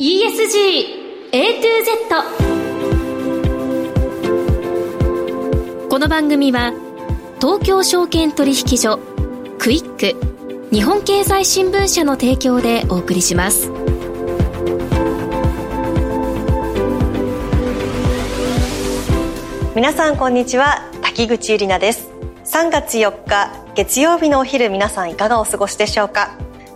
ESG A to Z この番組は東京証券取引所クイック日本経済新聞社の提供でお送りします。皆さんこんにちは。滝口ゆりなです。3月4日月曜日のお昼皆さんいかがお過ごしでしょうか？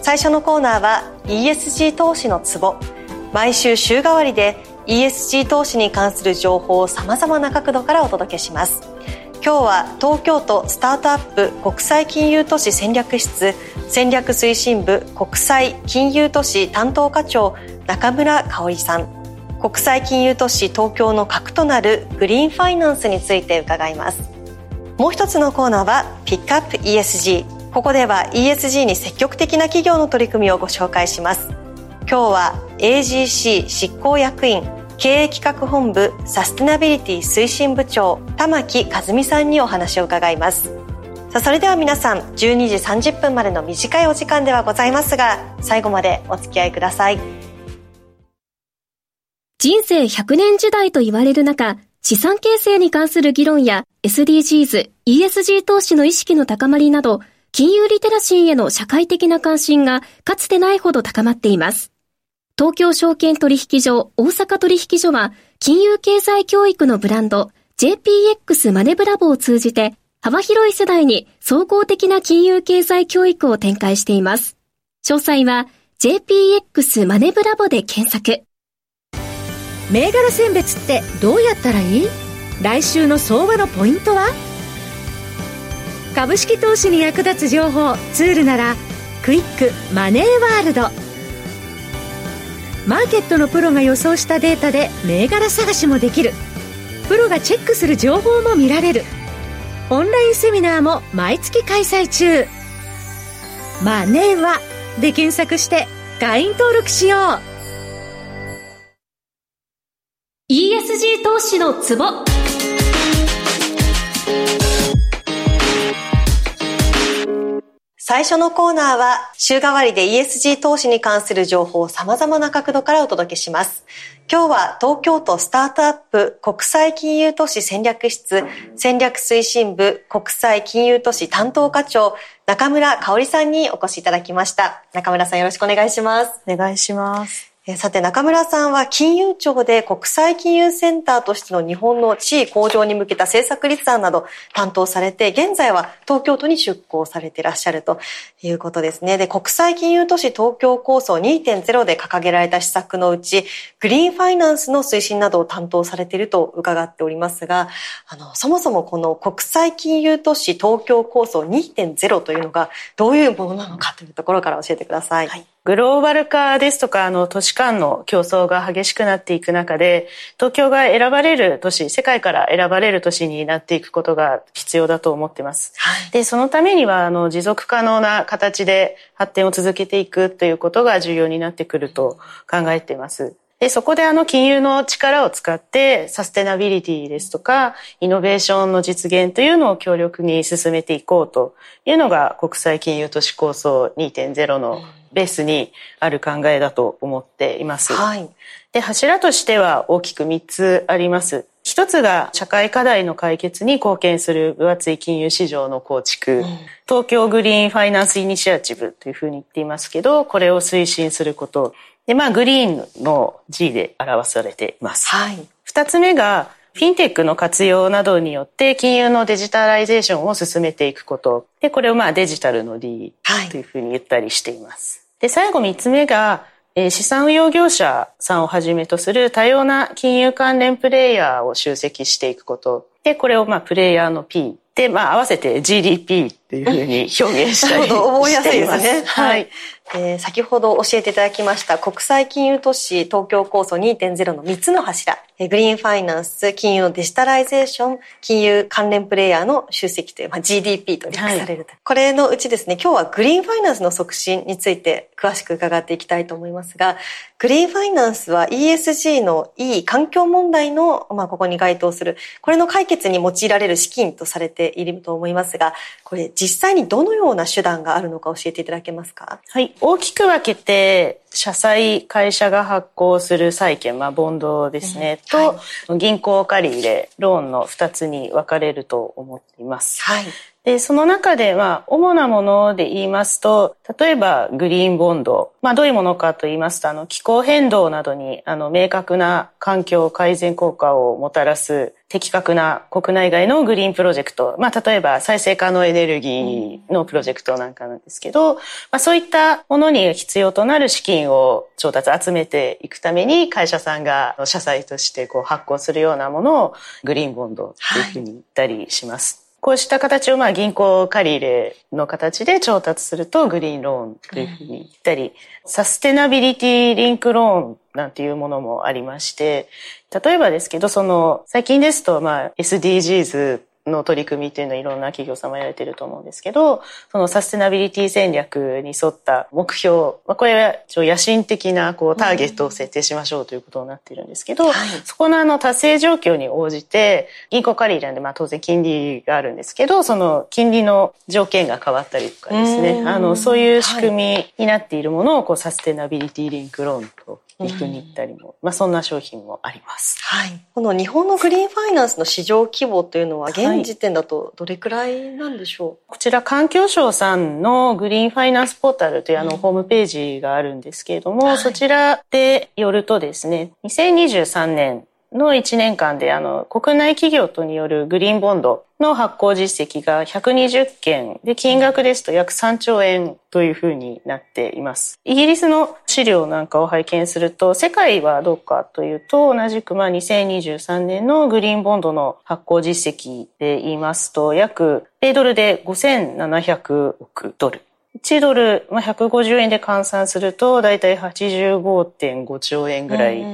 最初のコーナーは ESG 投資のツボ。毎週週替わりで ESG 投資に関する情報をさまざまな角度からお届けします。今日は東京都スタートアップ国際金融都市戦略室戦略推進部国際金融都市担当課長中村香織さん。国際金融都市東京の核となるグリーンファイナンスについて伺います。もう一つのコーナーはピックアップ ESG ここでは ESG に積極的な企業の取り組みをご紹介します。今日は AGC 執行役員経営企画本部サステナビリティ推進部長玉木和美さんにお話を伺います。さあそれでは皆さん12時30分までの短いお時間ではございますが最後までお付き合いください。人生100年時代と言われる中、資産形成に関する議論や SDGs、ESG 投資の意識の高まりなど、金融リテラシーへの社会的な関心がかつてないほど高まっています。東京証券取引所、大阪取引所は、金融経済教育のブランド、JPX マネブラボを通じて、幅広い世代に総合的な金融経済教育を展開しています。詳細は JPX マネブラボで検索。銘柄選別ってどうやったらいい？来週の相場のポイントは？株式投資に役立つ情報ツールならクイックマネーワールド。マーケットのプロが予想したデータで銘柄探しもできる。プロがチェックする情報も見られる。オンラインセミナーも毎月開催中。マネーはで検索して会員登録しよう。ESG 投資のツボ。最初のコーナーは週替わりで ESG 投資に関する情報を様々な角度からお届けします。今日は東京都スタートアップ国際金融都市戦略室戦略推進部国際金融都市担当課長中村香織さんにお越しいただきました。中村さんよろしくお願いします。お願いします。さて中村さんは金融庁で国際金融センターとしての日本の地位向上に向けた政策立案など担当されて、現在は東京都に出向されていらっしゃるということですね。で、国際金融都市東京構想2.0で掲げられた施策のうち、グリーンファイナンスの推進などを担当されていると伺っておりますが、あの、そもそもこの国際金融都市東京構想2.0というのがどういうものなのかというところから教えてください。はいグローバル化ですとか、あの、都市間の競争が激しくなっていく中で、東京が選ばれる都市、世界から選ばれる都市になっていくことが必要だと思ってます。はい、で、そのためには、あの、持続可能な形で発展を続けていくということが重要になってくると考えています。で、そこであの金融の力を使ってサステナビリティですとか、イノベーションの実現というのを強力に進めていこうというのが国際金融都市構想2.0のベースにある考えだと思っています。はい。で、柱としては大きく3つあります。一つが社会課題の解決に貢献する分厚い金融市場の構築、うん、東京グリーンファイナンスイニシアチブというふうに言っていますけど、これを推進すること。で、まあ、グリーンの G で表されています。はい。二つ目が、フィンテックの活用などによって金融のデジタライゼーションを進めていくこと。で、これをまあデジタルの D というふうに言ったりしています。はい、で、最後三つ目が、資産運用業者さんをはじめとする多様な金融関連プレイヤーを集積していくこと。で、これをまあプレイヤーの P で、まあ、合わせて GDP っていうふうに表現したりしています。覚えやすいですね。はい。えー、先ほど教えていただきました国際金融都市東京構想2.0の3つの柱、えー、グリーンファイナンス、金融のデジタライゼーション、金融関連プレイヤーの集積という、まあ、GDP と略される、はい、これのうちですね、今日はグリーンファイナンスの促進について詳しく伺っていきたいと思いますが、グリーンファイナンスは ESG のいい環境問題の、まあ、ここに該当する、これの解決に用いられる資金とされていると思いますが、これ実際にどのような手段があるのか教えていただけますか？はい。大きく分けて、社債、会社が発行する債券、まあ、ボンドですね、うんはい、と、銀行借り入れ、ローンの2つに分かれると思っています。はい。で、その中では、主なもので言いますと、例えばグリーンボンド。まあ、どういうものかと言いますと、あの、気候変動などに、あの、明確な環境改善効果をもたらす的確な国内外のグリーンプロジェクト。まあ、例えば再生可能エネルギーのプロジェクトなんかなんですけど、まあ、そういったものに必要となる資金を調達、集めていくために会社さんが社債としてこう発行するようなものをグリーンボンドというふうに言ったりします。はいこうした形をまあ銀行借り入れの形で調達するとグリーンローンというふうに。言ったり、サステナビリティリンクローンなんていうものもありまして、例えばですけど、その最近ですとまあ SDGs の取り組みっていうのはいろんな企業様やられてると思うんですけど、そのサステナビリティ戦略に沿った目標、まあ、これは野心的なこうターゲットを設定しましょうということになっているんですけど、うんはい、そこのあの達成状況に応じて、銀行借りなんでまあ当然金利があるんですけど、その金利の条件が変わったりとかですね、あの、そういう仕組みになっているものをこうサステナビリティリンクローンとリフに行ったりも、まあそんな商品もあります。はい。この日本のグリーンファイナンスの市場規模というのは現時点だとどれくらいなんでしょう、はい、こちら環境省さんのグリーンファイナンスポータルというあの、ホームページがあるんですけれども、はい、そちらでよるとですね、2023年の1年間であの国内企業とによるグリーンボンドの発行実績が120件で金額ですと約3兆円というふうになっています。イギリスの資料なんかを拝見すると世界はどうかというと同じくまあ2023年のグリーンボンドの発行実績で言いますと約米ドルで5700億ドル。1ドル、まあ、150円で換算すると、だいたい85.5兆円ぐらい。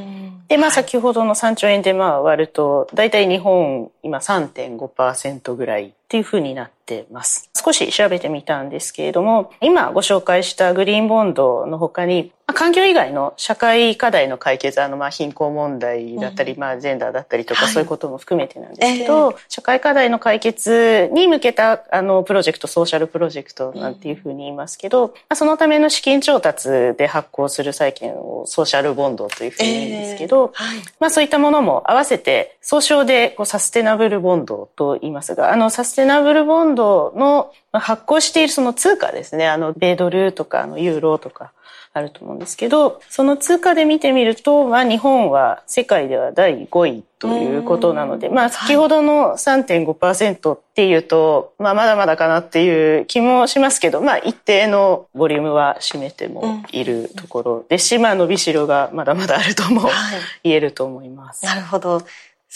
で、まあ、先ほどの3兆円でまあ割ると、だいたい日本今3.5%ぐらいっていうふうになってます。少し調べてみたんですけれども、今ご紹介したグリーンボンドの他に、環境以外の社会課題の解決、あの、まあ、貧困問題だったり、うん、まあ、ジェンダーだったりとか、そういうことも含めてなんですけど、えー、社会課題の解決に向けた、あの、プロジェクト、ソーシャルプロジェクトなんていうふうに言いますけど、うん、まあ、そのための資金調達で発行する債券をソーシャルボンドというふうに言うんですけど、えーはい、まあ、そういったものも合わせて、総称でこうサステナブルボンドと言いますが、あの、サステナブルボンドの発行しているその通貨ですね。あの、米ドルとか、あの、ユーロとか、あると思うんですけど、その通貨で見てみると、まあ日本は世界では第5位ということなので、まあ先ほどの3.5%っていうと、まあまだまだかなっていう気もしますけど、まあ一定のボリュームは占めてもいるところですし、まあ伸びしろがまだまだあるとも言えると思います。なるほど。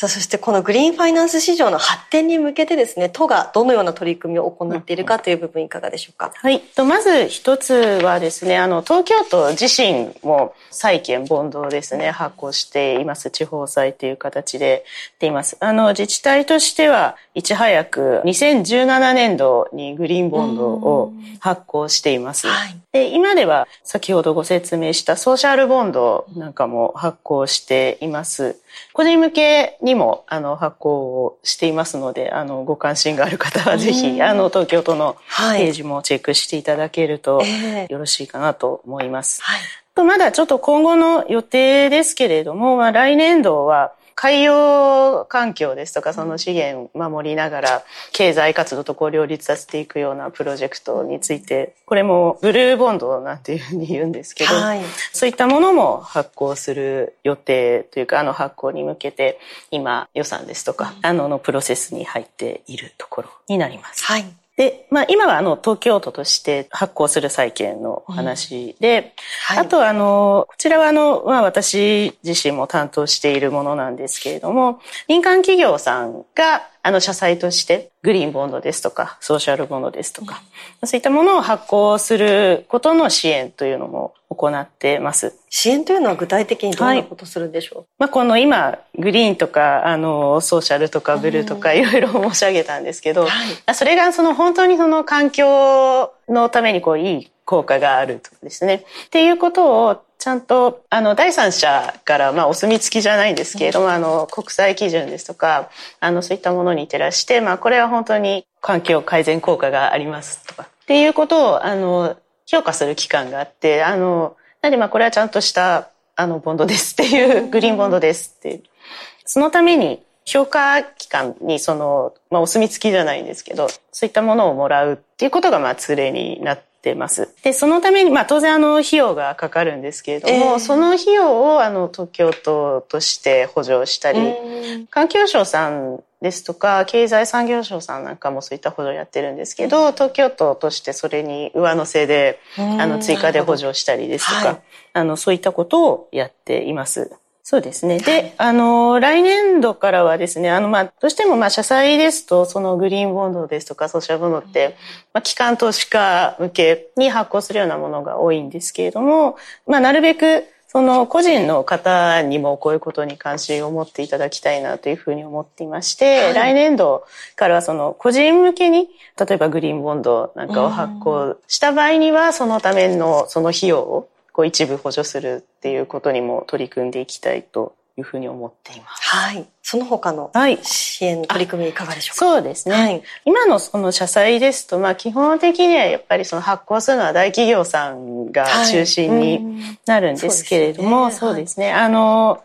さあ、そしてこのグリーンファイナンス市場の発展に向けてですね、都がどのような取り組みを行っているかという部分いかがでしょうか？はい。とまず一つはですね、あの、東京都自身も債券、ボンドをですね、発行しています。地方債という形でています。あの、自治体としては、いち早く2017年度にグリーンボンドを発行しています。はい、で今では先ほどご説明したソーシャルボンドなんかも発行しています。個人向けにもあの発行をしていますので、あのご関心がある方はぜひ、あの東京都のページもチェックしていただけるとよろしいかなと思います。はいまだちょっと今後の予定ですけれども、まあ、来年度は海洋環境ですとかその資源を守りながら経済活動とこう両立させていくようなプロジェクトについてこれもブルーボンドなんていうふうに言うんですけど、はい、そういったものも発行する予定というかあの発行に向けて今予算ですとか、あののプロセスに入っているところになります。はいで、まあ今はあの東京都として発行する債券の話で、うんはい、あとあの、こちらはあの、まあ私自身も担当しているものなんですけれども、民間企業さんがあの、社債として、グリーンボンドですとか、ソーシャルボンドですとか、そういったものを発行することの支援というのも行ってます。支援というのは具体的にどんなことするんでしょう、はい、まあ、この今、グリーンとか、あの、ソーシャルとかブルーとかいろいろ申し上げたんですけど、はい、それがその本当にその環境のためにこういい効果があるとですね。っていうことをちゃんと、あの、第三者から、まあ、お墨付きじゃないんですけれども、あの、国際基準ですとか、あの、そういったものに照らして、まあ、これは本当に環境改善効果がありますとか、っていうことを、あの、評価する機関があって、あの、なんで、まあ、これはちゃんとした、あの、ボンドですっていう、グリーンボンドですっていう。そのために、評価機関にその、まあ、お墨付きじゃないんですけど、そういったものをもらうっていうことが、まあ、通例になっててます。で、そのために、まあ当然あの費用がかかるんですけれども、えー、その費用をあの東京都として補助したり、環境省さんですとか、経済産業省さんなんかもそういった補助やってるんですけど、東京都としてそれに上乗せで、あの追加で補助したりですとか、はい、あのそういったことをやっています。そうですね。で、あの、来年度からはですね、あの、まあ、どうしても、まあ、社債ですと、そのグリーンボンドですとか、ソーシャルボンドって、まあ、機関投資家向けに発行するようなものが多いんですけれども、まあ、なるべく、その個人の方にもこういうことに関心を持っていただきたいなというふうに思っていまして、はい、来年度からはその個人向けに、例えばグリーンボンドなんかを発行した場合には、そのためのその費用をこう一部補助するっていうことにも取り組んでいきたいというふうに思っています。はい。その他の支援、取り組みいかがでしょうか？そうですね。はい、今のその社債ですと、まあ基本的にはやっぱりその発行するのは大企業さんが中心になるんですけれども、そうですね。あの、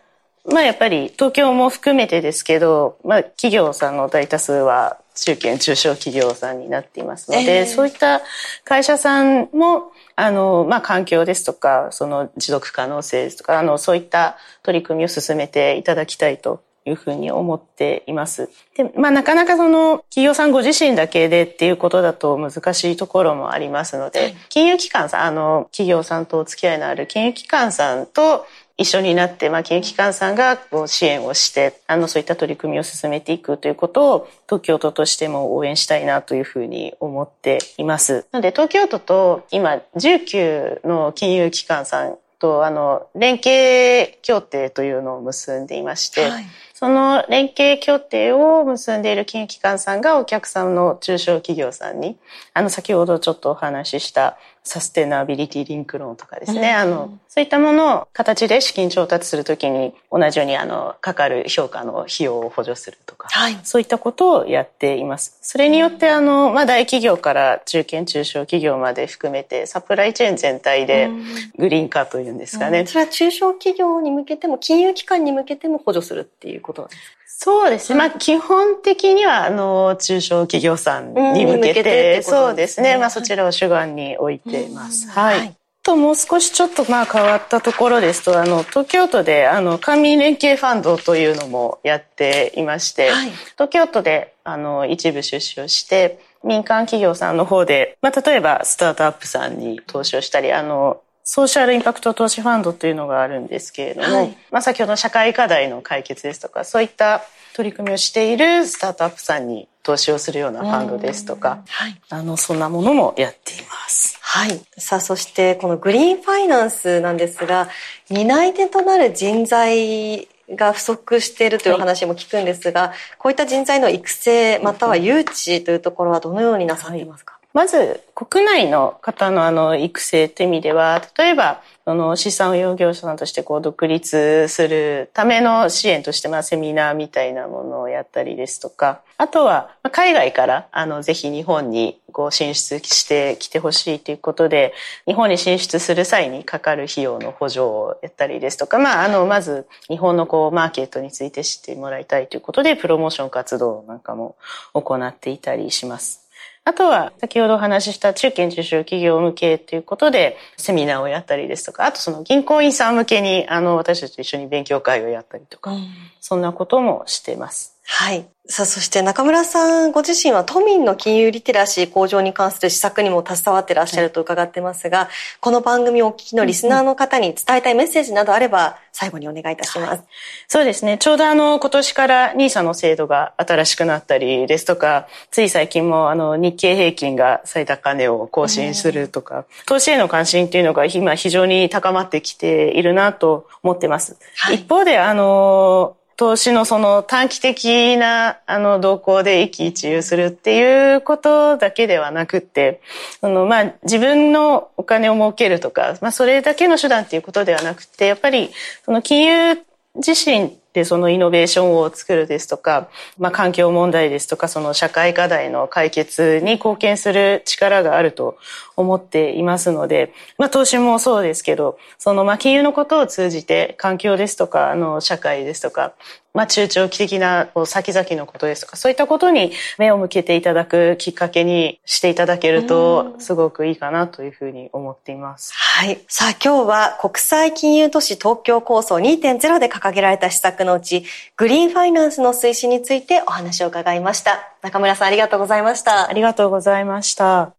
まあやっぱり東京も含めてですけど、まあ企業さんの大多数は中堅中小企業さんになっていますので、えー、そういった会社さんもあの、まあ、環境ですとか、その持続可能性ですとか、あの、そういった取り組みを進めていただきたいというふうに思っています。で、まあ、なかなかその企業さんご自身だけでっていうことだと難しいところもありますので、金融機関さん、あの、企業さんとお付き合いのある金融機関さんと一緒になって、まあ、金融機関さんがこう支援をして、あの、そういった取り組みを進めていくということを、東京都としても応援したいなというふうに思っています。なので、東京都と今、19の金融機関さんと、あの、連携協定というのを結んでいまして、はい、その連携協定を結んでいる金融機関さんがお客さんの中小企業さんに、あの、先ほどちょっとお話ししたサステナビリティリンクローンとかですね、うん、あの、そういったものを形で資金調達するときに同じようにあの、かかる評価の費用を補助するとか、はい、そういったことをやっています。それによってあの、まあ、大企業から中堅中小企業まで含めてサプライチェーン全体でグリーン化というんですかね。うん、それは中小企業に向けても金融機関に向けても補助するっていうことなんですか？そうですね。まあ、基本的には、あの、中小企業さんに向けて、そうですね。まあ、そちらを主眼に置いています。はい。と、もう少しちょっとまあ変わったところですと、あの、東京都で、あの、官民連携ファンドというのもやっていまして、はい、東京都で、あの、一部出資をして、民間企業さんの方で、まあ、例えば、スタートアップさんに投資をしたり、あの、ソーシャルインパクト投資ファンドというのがあるんですけれども、はい、まあ先ほどの社会課題の解決ですとか、そういった取り組みをしているスタートアップさんに投資をするようなファンドですとか、はい、あの、そんなものもやっています。はい。さあ、そしてこのグリーンファイナンスなんですが、担い手となる人材が不足しているという話も聞くんですが、はい、こういった人材の育成または誘致というところはどのようになさっていますか、まず、国内の方のあの、育成という意味では、例えば、その資産運用業者さんとしてこう独立するための支援としてまあセミナーみたいなものをやったりですとか、あとは海外からあのぜひ日本にこう進出してきてほしいということで、日本に進出する際にかかる費用の補助をやったりですとか、まああのまず日本のこうマーケットについて知ってもらいたいということでプロモーション活動なんかも行っていたりします。あとは、先ほどお話しした中堅中小企業向けということで、セミナーをやったりですとか、あとその銀行員さん向けに、あの、私たちと一緒に勉強会をやったりとか、うん、そんなこともしています。はい。さあ、そして中村さんご自身は都民の金融リテラシー向上に関する施策にも携わってらっしゃると伺ってますが、はい、この番組をお聞きのリスナーの方に伝えたいメッセージなどあれば、最後にお願いいたします。はい、そうですね。ちょうどあの、今年から NISA の制度が新しくなったりですとか、つい最近もあの、日経平均が最高値を更新するとか、投資への関心っていうのが今非常に高まってきているなと思ってます。はい、一方で、あの、投資のその短期的なあの動向で一喜一憂するっていうことだけではなくて、そのまあ自分のお金を儲けるとか、まあそれだけの手段っていうことではなくて、やっぱりその金融自身でそのイノベーションを作るですとか、まあ環境問題ですとか、その社会課題の解決に貢献する力があると思っていますので、まあ投資もそうですけど、そのまあ金融のことを通じて環境ですとか、あの社会ですとか、まあ中長期的な先々のことですとか、そういったことに目を向けていただくきっかけにしていただけると、すごくいいかなというふうに思っています。はい。さあ今日は国際金融都市東京構想2.0で掲げられた施策のうち、グリーンファイナンスの推進についてお話を伺いました。中村さんありがとうございました。ありがとうございました。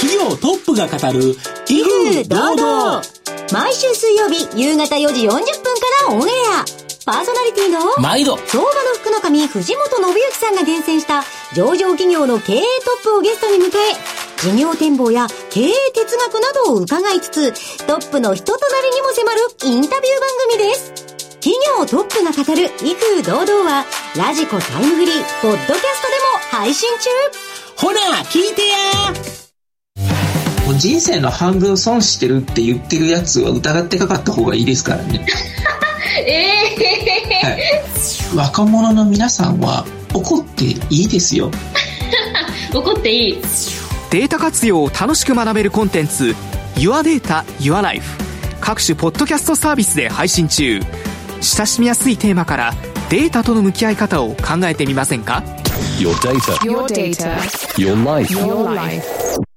企業トップが語る威風堂々毎週水曜日夕方4時40分からオンエアパーソナリティの毎度。相場の福の神藤本信之さんが厳選した上場企業の経営トップをゲストに迎え事業展望や経営哲学などを伺いつつトップの人となりにも迫るインタビュー番組です。企業トップが語る威風堂々はラジコタイムフリーポッドキャストでも配信中。ほら聞いてや。人生の半分損してるって言ってるやつは疑ってかかった方がいいですからね。ええー、はい。若者の皆さんは怒っていいですよ。怒っていい。データ活用を楽しく学べるコンテンツ Your Data, Your Life 各種ポッドキャストサービスで配信中親しみやすいテーマからデータとの向き合い方を考えてみませんか？Your data, your, data, your life. Your life.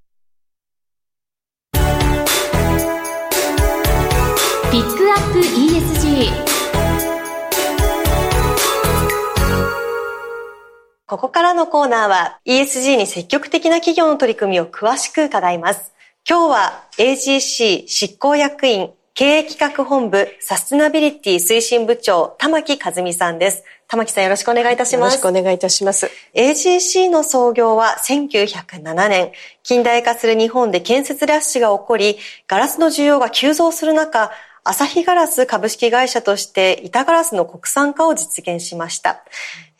ここからのコーナーは ESG に積極的な企業の取り組みを詳しく伺います。今日は AGC 執行役員経営企画本部サステナビリティ推進部長玉木和美さんです。玉木さんよろしくお願いいたします。よろしくお願いいたします。AGC の創業は1907年、近代化する日本で建設ラッシュが起こり、ガラスの需要が急増する中、アサヒガラス株式会社として板ガラスの国産化を実現しました。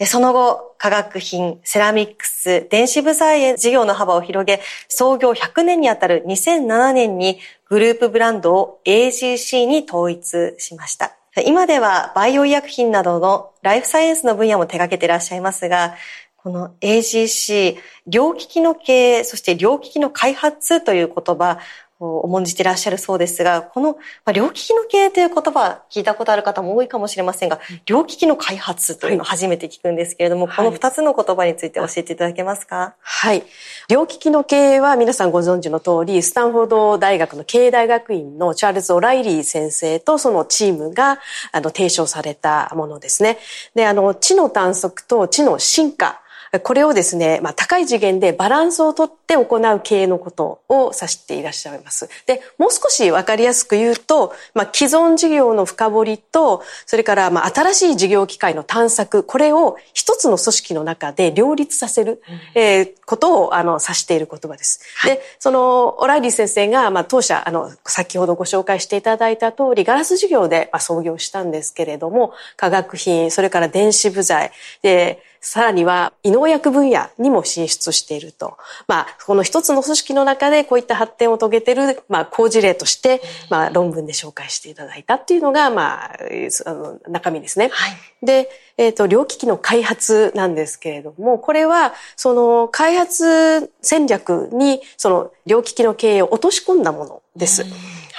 その後、化学品、セラミックス、電子部材へ事業の幅を広げ、創業100年にあたる2007年にグループブランドを AGC に統一しました。今ではバイオ医薬品などのライフサイエンスの分野も手掛けていらっしゃいますが、この AGC、両機器の経営、そして両機器の開発という言葉、重んじていらっしゃるそうですが、この、まあ、両利きの経営という言葉聞いたことある方も多いかもしれませんが、両利きの開発というのを初めて聞くんですけれども、はい、この二つの言葉について教えていただけますか？はい。両利きの経営は皆さんご存知の通り、スタンフォード大学の経営大学院のチャールズ・オライリー先生とそのチームが、あの、提唱されたものですね。で、あの、知の探索と知の進化これをですね、まあ、高い次元でバランスをとって行う経営のことを指していらっしゃいます。で、もう少しわかりやすく言うと、まあ、既存事業の深掘りと、それからまあ新しい事業機会の探索、これを一つの組織の中で両立させる、うん、えー、ことをあの指している言葉です。はい、で、そのオライリー先生が、まあ、当社、あの、先ほどご紹介していただいた通り、ガラス事業で、まあ、創業したんですけれども、化学品、それから電子部材、で、さらには、医農薬分野にも進出していると。まあ、この一つの組織の中でこういった発展を遂げている、まあ、好事例として、まあ、論文で紹介していただいたっていうのが、まあ、あの中身ですね。はい、で、えっ、ー、と、両機器の開発なんですけれども、これは、その、開発戦略に、その、両機器の経営を落とし込んだものです。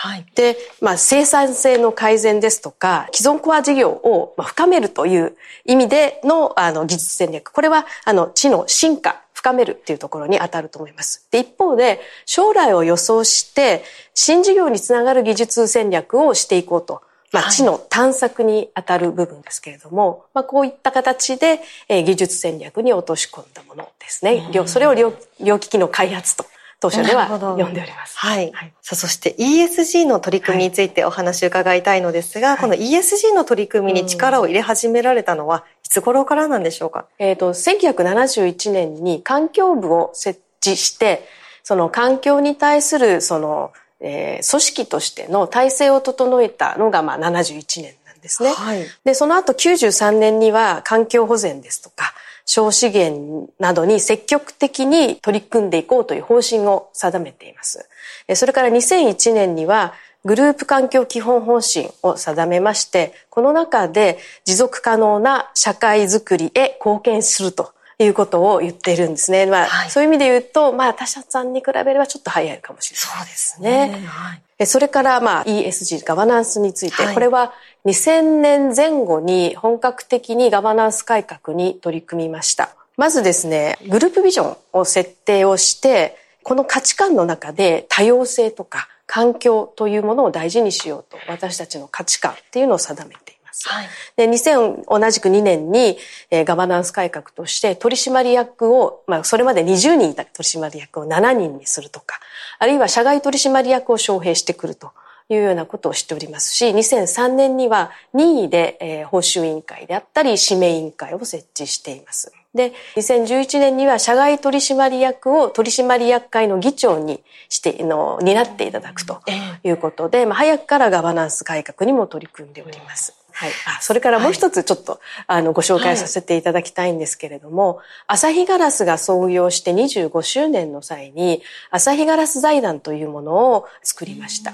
はい、で、まあ、生産性の改善ですとか、既存コア事業を深めるという意味でのあの技術戦略。これは、あの、知の進化、深めるっていうところに当たると思います。で、一方で、将来を予想して、新事業につながる技術戦略をしていこうと。まあ、地の探索に当たる部分ですけれども、まあ、こういった形で、えー、技術戦略に落とし込んだものですね。それを両両機器の開発と当社では呼んでおります。はい。はい、さあそして ESG の取り組みについてお話を伺いたいのですが、はい、この ESG の取り組みに力を入れ始められたのは、いつ頃からなんでしょうか、えっ、ー、と、1971年に環境部を設置して、その環境に対するそのえー、組織としての体制を整えたのが、まあ、71年なんですね。はい、で、その後93年には環境保全ですとか、小資源などに積極的に取り組んでいこうという方針を定めています。それから2001年にはグループ環境基本方針を定めまして、この中で持続可能な社会づくりへ貢献するということを言っているんですね。まあ、はい、そういう意味で言うと、まあ、他社さんに比べればちょっと早いかもしれない、そうですね。はい、それから、まあ、ESG、ガバナンスについて、はい、これは2000年前後に本格的にガバナンス改革に取り組みました。まずですね、グループビジョンを設定をして、この価値観の中で多様性とか環境というものを大事にしようと私たちの価値観っていうのを定めてます。はい、で2000同じく2年に、えー、ガバナンス改革として取締役を、まあ、それまで20人いた取締役を7人にするとかあるいは社外取締役を招聘してくるというようなことをしておりますし2003年には任意で、えー、報酬委員会であったり指名委員会を設置しています。で、2011年には社外取締役を取締役会の議長にして、の、担っていただくということで、まあ、早くからガバナンス改革にも取り組んでおります。はい。あ、それからもう一つちょっと、はい、あの、ご紹介させていただきたいんですけれども、アサヒガラスが創業して25周年の際に、アサヒガラス財団というものを作りました。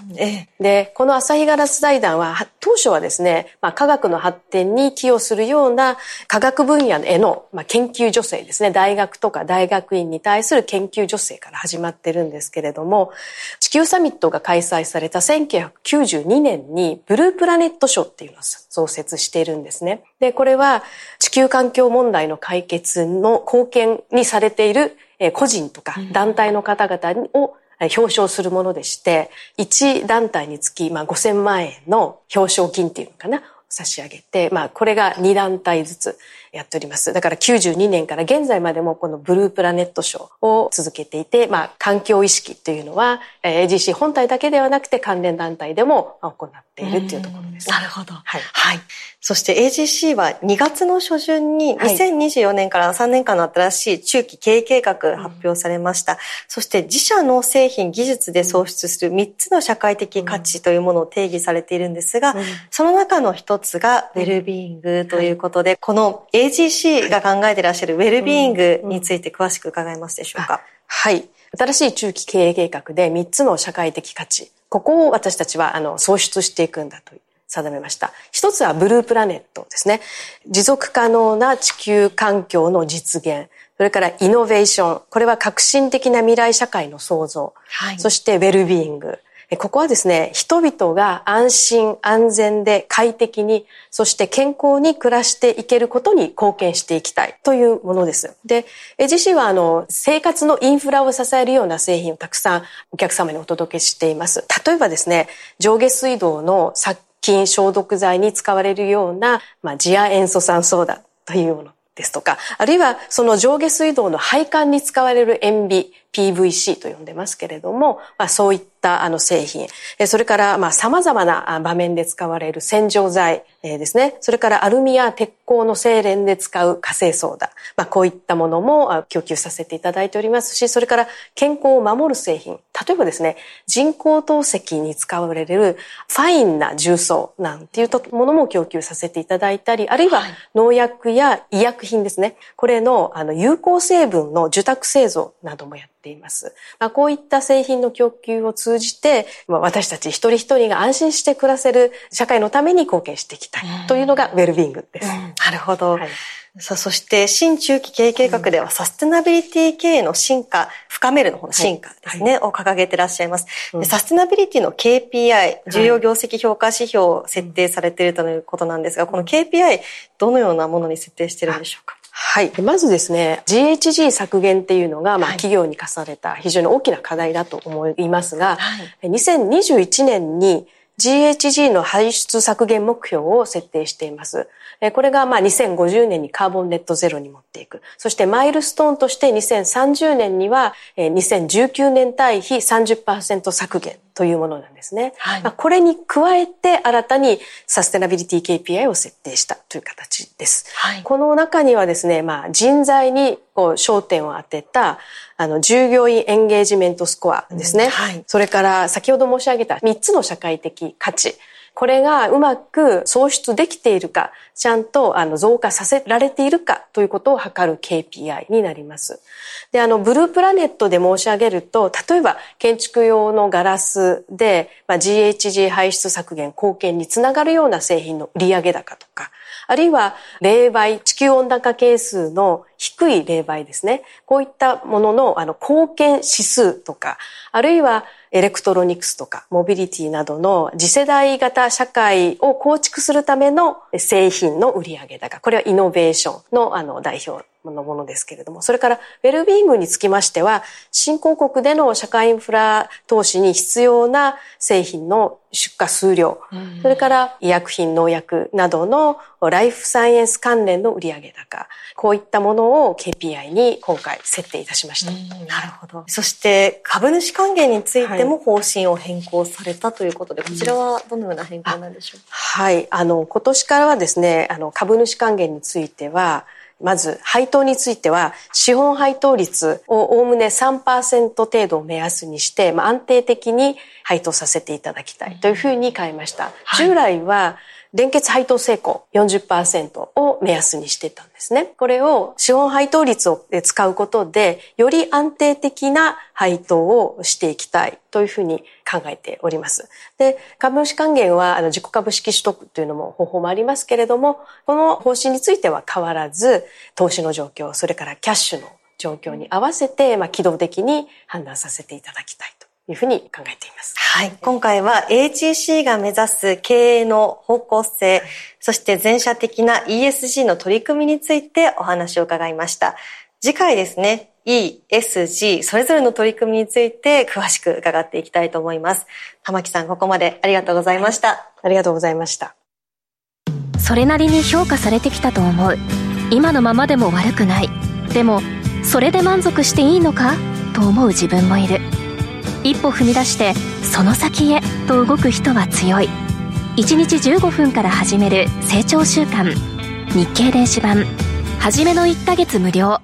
で、このアサヒガラス財団は、当初はですね、まあ、科学の発展に寄与するような科学分野への、まあ、研究助成ですね、大学とか大学院に対する研究助成から始まってるんですけれども、地球サミットが開催された1992年に、ブループラネット賞っていうのを創設しているんですね。で、これは地球環境問題の解決の貢献にされている個人とか団体の方々を表彰するものでして、1団体につき、まあ、5000万円の表彰金っていうのかな、差し上げて、まあ、これが2団体ずつやっております。だから92年から現在までもこのブループラネット賞を続けていて、まあ、環境意識というのは AGC 本体だけではなくて関連団体でも行っているっていうところです。なるほど。はい。はい。そして AGC は2月の初旬に2024年から3年間の新しい中期経営計画発表されました。うん、そして自社の製品技術で創出する3つの社会的価値というものを定義されているんですが、うん、その中の一つがウェルビーイングということで、この AGC が考えていらっしゃるウェルビーイングについて詳しく伺えますでしょうか。はい。新しい中期経営計画で3つの社会的価値、ここを私たちはあの創出していくんだと定めました。一つはブループラネットですね。持続可能な地球環境の実現。それからイノベーション。これは革新的な未来社会の創造。はい、そしてウェルビーイング。ここはですね、人々が安心安全で快適に、そして健康に暮らしていけることに貢献していきたいというものです。で、自身はあの、生活のインフラを支えるような製品をたくさんお客様にお届けしています。例えばですね、上下水道の殺菌消毒剤に使われるような、まあ、次亜塩素酸ソーダというものですとか、あるいはその上下水道の配管に使われる塩ビ、PVC と呼んでますけれども、まあ、そういったあの製品、それからまあ様々な場面で使われる洗浄剤ですね、それからアルミや鉄鋼の精錬で使う火星ソーダ、まあ、こういったものも供給させていただいておりますし、それから健康を守る製品、例えばですね、人工透析に使われるファインな重曹なんていうものも供給させていただいたり、あるいは農薬や医薬品ですね、これのあの有効成分の受託製造などもやってています。まあ、こういった製品の供給を通じて、まあ、私たち一人一人が安心して暮らせる社会のために貢献していきたいというのがウェルビーイングです。うん、なるほど。はいさあ、そして、新中期経営計画では、サステナビリティ経営の進化、深めるの方の進化ですね、はい、を掲げてらっしゃいます。うん、サステナビリティの KPI、重要業績評価指標を設定されているということなんですが、この KPI、どのようなものに設定しているんでしょうか？はい。まずですね、GHG 削減っていうのが、まあ、企業に課された非常に大きな課題だと思いますが、はい、2021年に GHG の排出削減目標を設定しています。これがまあ2050年にカーボンネットゼロに持っていく。そしてマイルストーンとして2030年には2019年対比30%削減というものなんですね。はい、これに加えて新たにサステナビリティ KPI を設定したという形です。はい、この中にはですね、まあ人材にこう焦点を当てたあの従業員エンゲージメントスコアですね。うんはい、それから先ほど申し上げた3つの社会的価値。これがうまく創出できているか、ちゃんとあの増加させられているかということを測る KPI になります。で、あの、ブループラネットで申し上げると、例えば建築用のガラスで、まあ、GHG 排出削減貢献につながるような製品の売上高とか、あるいは冷媒、地球温暖化係数の低い冷媒ですね。こういったもののあの貢献指数とか、あるいはエレクトロニクスとかモビリティなどの次世代型社会を構築するための製品の売上高。これはイノベーションのあの代表のものですけれども、それからウェルビーイングにつきましては、新興国での社会インフラ投資に必要な製品の出荷数量、それから医薬品、農薬などのライフサイエンス関連の売上高、こういったものを KPI に今回設定いたしました。なるほど。そして株主還元についても方針を変更されたということで、はい、こちらはどのような変更なんでしょう？か、はい。あの、今年からはですね、あの、株主還元については、まず、配当については、資本配当率をおおむね3%程度を目安にして、まあ、安定的に配当させていただきたいというふうに変えました。はい、従来は、連結配当成功40%を目安にしてたんですね。これを資本配当率を使うことで、より安定的な配当をしていきたいというふうに考えております。で、株主還元はあの自己株式取得というのも方法もありますけれども、この方針については変わらず、投資の状況、それからキャッシュの状況に合わせて、まあ、機動的に判断させていただきたいいうふうに考えています。はい。今回は AGC が目指す経営の方向性、そして全社的な ESG の取り組みについてお話を伺いました。次回ですね、ESG、それぞれの取り組みについて詳しく伺っていきたいと思います。玉木さん、ここまでありがとうございました。ありがとうございました。それなりに評価されてきたと思う。今のままでも悪くない。でも、それで満足していいのか？と思う自分もいる。一歩踏み出してその先へと動く人は強い。1日15分から始める成長習慣日経電子版。初めの1ヶ月無料。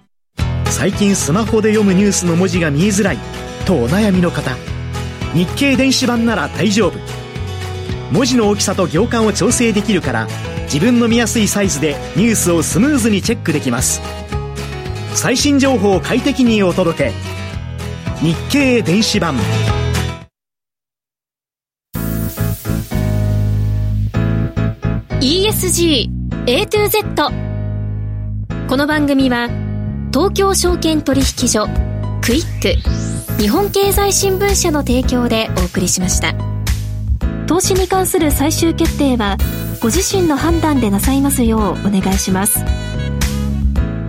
最近スマホで読むニュースの文字が見えづらい。とお悩みの方。日経電子版なら大丈夫。文字の大きさと行間を調整できるから自分の見やすいサイズでニュースをスムーズにチェックできます。最新情報を快適にお届け。日経電子版「ESG A to Z」この番組は東京証券取引所クイック日本経済新聞社の提供でお送りしました。投資に関する最終決定はご自身の判断でなさいますようお願いします。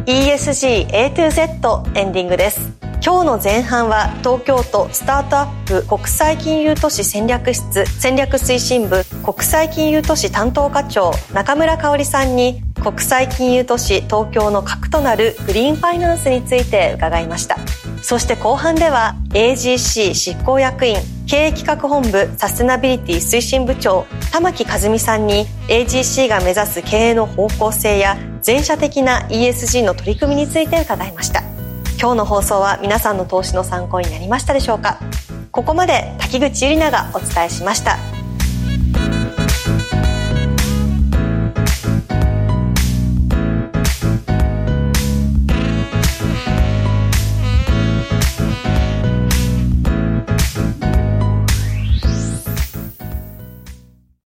ESG A to Z エンディングです今日の前半は東京都スタートアップ国際金融都市戦略室戦略推進部国際金融都市担当課長中村香織さんに国際金融都市東京の核となるグリーンファイナンスについて伺いました。そして後半では AGC 執行役員経営企画本部サステナビリティ推進部長玉木和美さんに AGC が目指す経営の方向性や全社的な ESG の取り組みについて伺いました。今日の放送は皆さんの投資の参考になりましたでしょうか？ここまで滝口ゆりながお伝えしました。